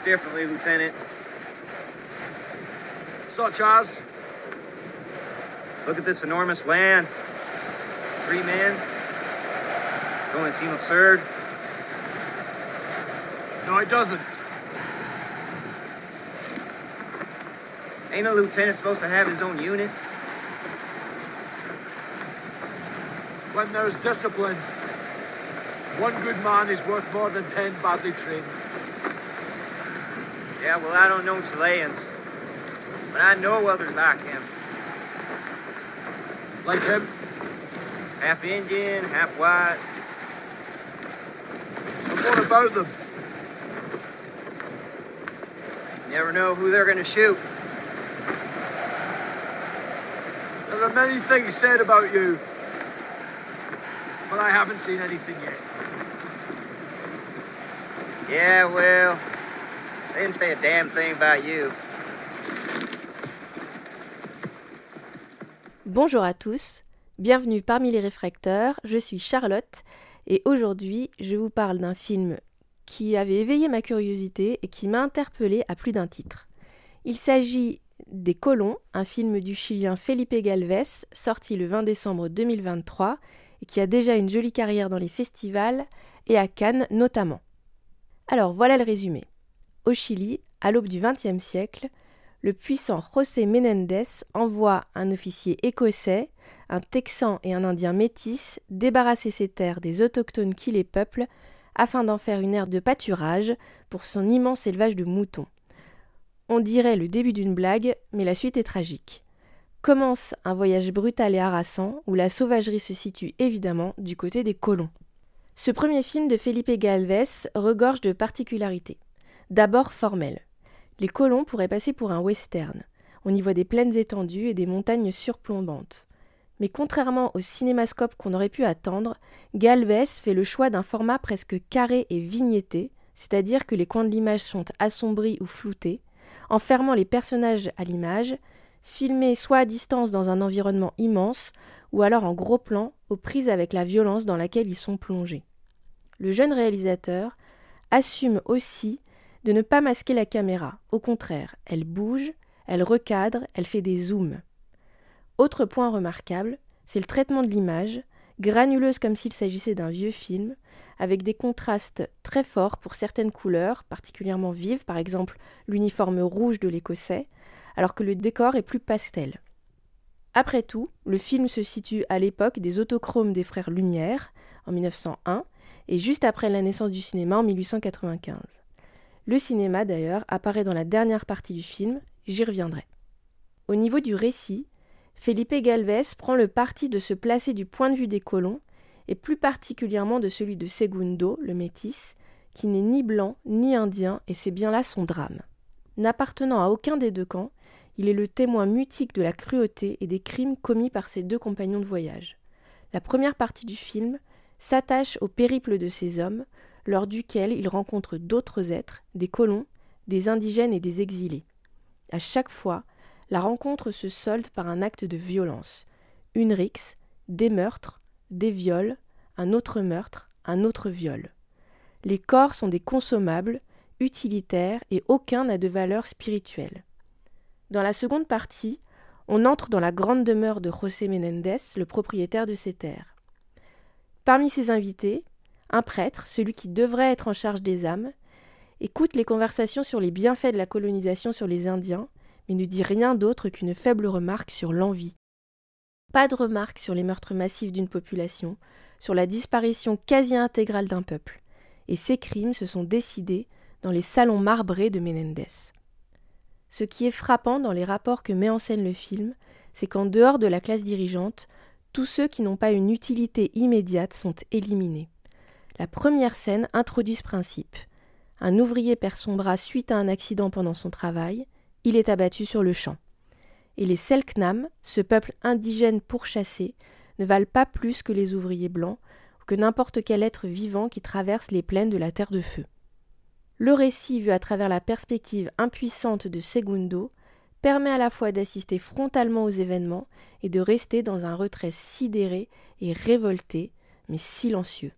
things differently, Lieutenant. Such as? Look at this enormous land. Three men. Don't it seem absurd? No, it doesn't. Ain't a lieutenant supposed to have his own unit? When there's discipline, one good man is worth more than ten badly trained. Yeah, well, I don't know Chileans, but I know others like him. Like him? Half Indian, half white. And what about them? You never know who they're gonna shoot. There are many things said about you, but I haven't seen anything yet. Yeah, well, didn't say a damn thing about you. Bonjour à tous, bienvenue parmi les réfracteurs, je suis Charlotte et aujourd'hui je vous parle d'un film qui avait éveillé ma curiosité et qui m'a interpellée à plus d'un titre. Il s'agit des Colons, un film du Chilien Felipe Galvez, sorti le 20 décembre 2023 et qui a déjà une jolie carrière dans les festivals et à Cannes notamment. Alors voilà le résumé. Au Chili, à l'aube du XXe siècle, le puissant José Menendez envoie un officier écossais, un Texan et un Indien métis débarrasser ses terres des autochtones qui les peuplent afin d'en faire une aire de pâturage pour son immense élevage de moutons. On dirait le début d'une blague, mais la suite est tragique. Commence un voyage brutal et harassant où la sauvagerie se situe évidemment du côté des colons. Ce premier film de Felipe Galvez regorge de particularités. D'abord formelles. Les colons pourraient passer pour un western. On y voit des plaines étendues et des montagnes surplombantes. Mais contrairement au cinémascope qu'on aurait pu attendre, Galvez fait le choix d'un format presque carré et vignetté, c'est-à-dire que les coins de l'image sont assombris ou floutés, enfermant les personnages à l'image, filmés soit à distance dans un environnement immense, ou alors en gros plan, aux prises avec la violence dans laquelle ils sont plongés. Le jeune réalisateur assume aussi de ne pas masquer la caméra. Au contraire, elle bouge, elle recadre, elle fait des zooms. Autre point remarquable, c'est le traitement de l'image, granuleuse comme s'il s'agissait d'un vieux film, avec des contrastes très forts pour certaines couleurs, particulièrement vives, par exemple l'uniforme rouge de l'Écossais, alors que le décor est plus pastel. Après tout, le film se situe à l'époque des autochromes des frères Lumière, en 1901, et juste après la naissance du cinéma en 1895. Le cinéma, d'ailleurs, apparaît dans la dernière partie du film, j'y reviendrai. Au niveau du récit, Felipe Galvez prend le parti de se placer du point de vue des colons, et plus particulièrement de celui de Segundo, le métis, qui n'est ni blanc ni indien, et c'est bien là son drame. N'appartenant à aucun des deux camps, il est le témoin mutique de la cruauté et des crimes commis par ses deux compagnons de voyage. La première partie du film s'attache au périple de ces hommes, lors duquel il rencontre d'autres êtres, des colons, des indigènes et des exilés. À chaque fois, la rencontre se solde par un acte de violence, une rixe, des meurtres, des viols, un autre meurtre, un autre viol. Les corps sont des consommables, utilitaires et aucun n'a de valeur spirituelle. Dans la seconde partie, on entre dans la grande demeure de José Menendez, le propriétaire de ces terres. Parmi ses invités, un prêtre, celui qui devrait être en charge des âmes, écoute les conversations sur les bienfaits de la colonisation sur les Indiens, mais ne dit rien d'autre qu'une faible remarque sur l'envie. Pas de remarque sur les meurtres massifs d'une population, sur la disparition quasi intégrale d'un peuple. Et ces crimes se sont décidés dans les salons marbrés de Menendez. Ce qui est frappant dans les rapports que met en scène le film, c'est qu'en dehors de la classe dirigeante, tous ceux qui n'ont pas une utilité immédiate sont éliminés. La première scène introduit ce principe. Un ouvrier perd son bras suite à un accident pendant son travail, il est abattu sur le champ. Et les Selknam, ce peuple indigène pourchassé, ne valent pas plus que les ouvriers blancs ou que n'importe quel être vivant qui traverse les plaines de la terre de feu. Le récit vu à travers la perspective impuissante de Segundo permet à la fois d'assister frontalement aux événements et de rester dans un retrait sidéré et révolté, mais silencieux.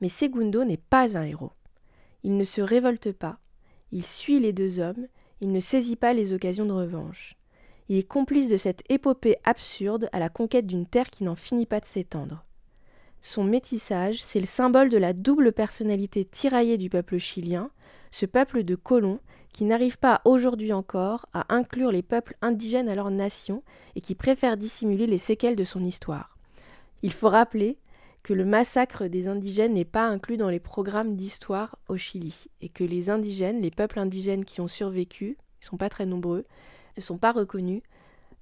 Mais Segundo n'est pas un héros. Il ne se révolte pas, Il suit les deux hommes, il ne saisit pas les occasions de revanche. Il est complice de cette épopée absurde à la conquête d'une terre qui n'en finit pas de s'étendre. Son métissage, c'est le symbole de la double personnalité tiraillée du peuple chilien, ce peuple de colons qui n'arrive pas aujourd'hui encore à inclure les peuples indigènes à leur nation et qui préfère dissimuler les séquelles de son histoire. Il faut rappeler que le massacre des indigènes n'est pas inclus dans les programmes d'histoire au Chili et que les indigènes, les peuples indigènes qui ont survécu, ils ne sont pas très nombreux, ne sont pas reconnus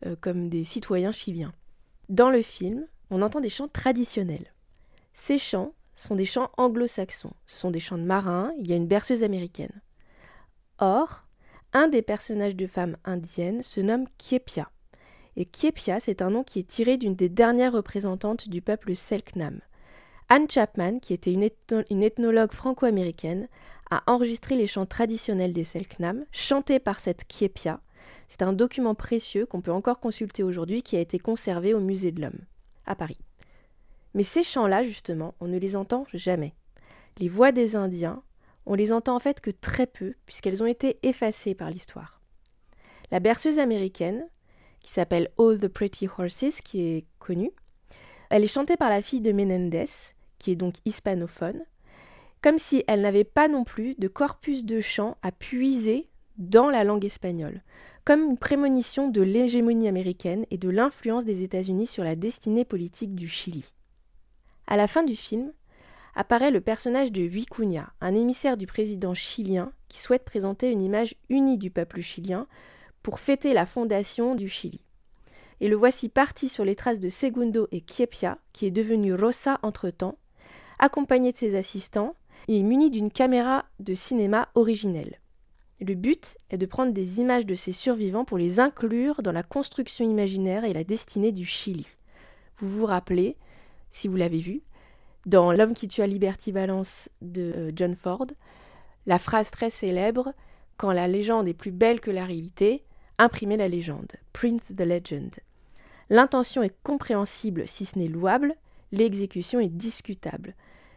euh, comme des citoyens chiliens. Dans le film, on entend des chants traditionnels. Ces chants sont des chants anglo-saxons, ce sont des chants de marins, il y a une berceuse américaine. Or, un des personnages de femmes indiennes se nomme Kiepia. Et Kiepia, c'est un nom qui est tiré d'une des dernières représentantes du peuple Selknam. Anne Chapman, qui était une, ethnologue franco-américaine, a enregistré les chants traditionnels des Selknam, chantés par cette Kiepia. C'est un document précieux qu'on peut encore consulter aujourd'hui qui a été conservé au Musée de l'Homme, à Paris. Mais ces chants-là, justement, on ne les entend jamais. Les voix des Indiens, on les entend en fait que très peu, puisqu'elles ont été effacées par l'histoire. La berceuse américaine, qui s'appelle All the Pretty Horses, qui est connue, elle est chantée par la fille de Menendez, qui est donc hispanophone, comme si elle n'avait pas non plus de corpus de chants à puiser dans la langue espagnole, comme une prémonition de l'hégémonie américaine et de l'influence des États-Unis sur la destinée politique du Chili. À la fin du film, apparaît le personnage de Vicuña, un émissaire du président chilien qui souhaite présenter une image unie du peuple chilien pour fêter la fondation du Chili et le voici parti sur les traces de Segundo et Kiepia, qui est devenu Rosa entre-temps, accompagné de ses assistants et muni d'une caméra de cinéma originelle. Le but est de prendre des images de ces survivants pour les inclure dans la construction imaginaire et la destinée du Chili. Vous vous rappelez, si vous l'avez vu, dans L'homme qui tua Liberty Valence de euh, John Ford, la phrase très célèbre Quand la légende est plus belle que la réalité, imprimer la légende, print the legend. L'intention est compréhensible si ce n'est louable, l'exécution est discutable,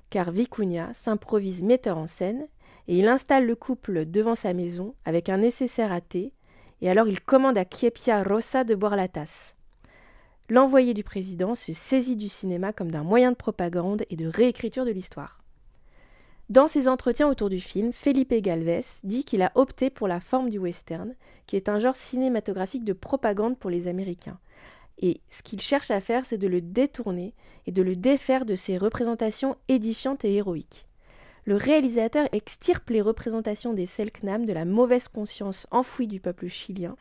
car Vicuña s'improvise metteur en scène et il installe le couple devant sa maison avec un nécessaire à thé, et alors il commande à Kiepia Rosa de boire la tasse. L'envoyé du président se saisit du cinéma comme d'un moyen de propagande et de réécriture de l'histoire. Dans ses entretiens autour du film, Felipe Galvez dit qu'il a opté pour la forme du western, qui est un genre cinématographique de propagande pour les Américains. Et ce qu'il cherche à faire, c'est de le détourner et de le défaire de ses représentations édifiantes et héroïques. Le réalisateur extirpe les représentations des Selknam de la mauvaise conscience enfouie du peuple chilien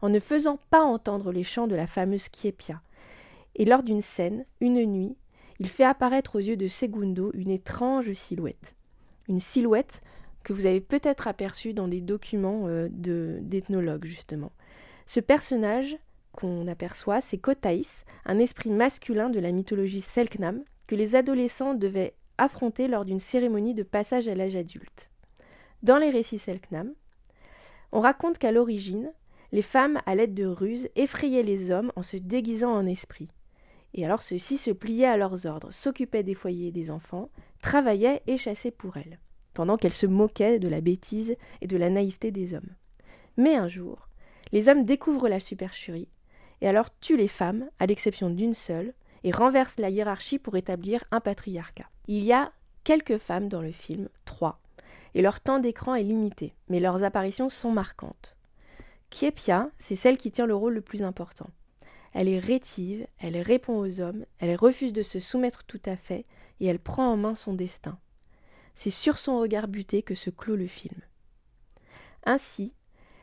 en ne faisant pas entendre les chants de la fameuse Kiepia. Et lors d'une scène, une nuit, il fait apparaître aux yeux de Segundo une étrange silhouette une silhouette que vous avez peut-être aperçue dans des documents euh, d'ethnologues, justement. Ce personnage qu'on aperçoit, c'est Kotaïs, un esprit masculin de la mythologie Selknam, que les adolescents devaient affronter lors d'une cérémonie de passage à l'âge adulte. Dans les récits Selknam, on raconte qu'à l'origine, les femmes, à l'aide de ruses, effrayaient les hommes en se déguisant en esprit. Et alors ceux-ci se pliaient à leurs ordres, s'occupaient des foyers et des enfants, travaillaient et chassaient pour elles, pendant qu'elles se moquaient de la bêtise et de la naïveté des hommes. Mais un jour, les hommes découvrent la supercherie, et alors tuent les femmes, à l'exception d'une seule, et renversent la hiérarchie pour établir un patriarcat. Il y a quelques femmes dans le film, trois, et leur temps d'écran est limité, mais leurs apparitions sont marquantes. Kiepia, c'est celle qui tient le rôle le plus important. Elle est rétive, elle répond aux hommes, elle refuse de se soumettre tout à fait, et elle prend en main son destin. C'est sur son regard buté que se clôt le film. Ainsi,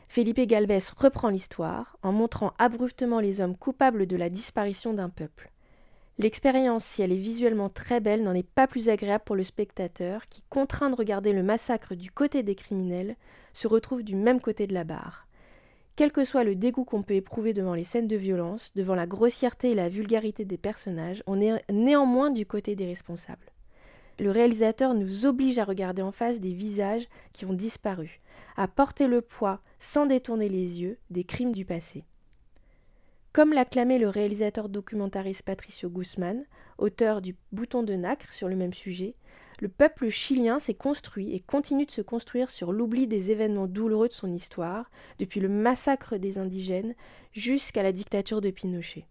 Felipe Galvez reprend l'histoire en montrant abruptement les hommes coupables de la disparition d'un peuple. L'expérience, si elle est visuellement très belle, n'en est pas plus agréable pour le spectateur qui, contraint de regarder le massacre du côté des criminels, se retrouve du même côté de la barre. Quel que soit le dégoût qu'on peut éprouver devant les scènes de violence, devant la grossièreté et la vulgarité des personnages, on est néanmoins du côté des responsables. Le réalisateur nous oblige à regarder en face des visages qui ont disparu, à porter le poids, sans détourner les yeux, des crimes du passé. Comme l'a clamé le réalisateur documentariste Patricio Guzman, auteur du Bouton de nacre sur le même sujet, le peuple chilien s'est construit et continue de se construire sur l'oubli des événements douloureux de son histoire, depuis le massacre des indigènes jusqu'à la dictature de Pinochet.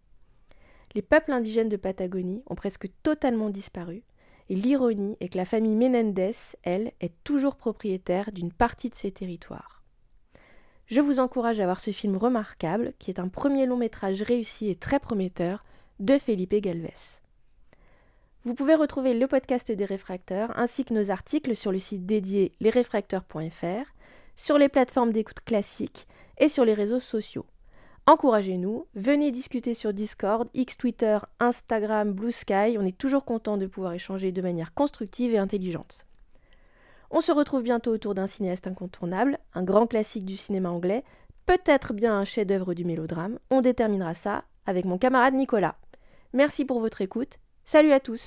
Les peuples indigènes de Patagonie ont presque totalement disparu, et l'ironie est que la famille Menendez, elle, est toujours propriétaire d'une partie de ces territoires. Je vous encourage à voir ce film remarquable, qui est un premier long métrage réussi et très prometteur de Felipe Galvez. Vous pouvez retrouver le podcast des réfracteurs ainsi que nos articles sur le site dédié lesréfracteurs.fr, sur les plateformes d'écoute classiques et sur les réseaux sociaux. Encouragez-nous, venez discuter sur Discord, X Twitter, Instagram, Blue Sky, on est toujours content de pouvoir échanger de manière constructive et intelligente. On se retrouve bientôt autour d'un cinéaste incontournable, un grand classique du cinéma anglais, peut-être bien un chef-d'œuvre du mélodrame, on déterminera ça avec mon camarade Nicolas. Merci pour votre écoute Salut à tous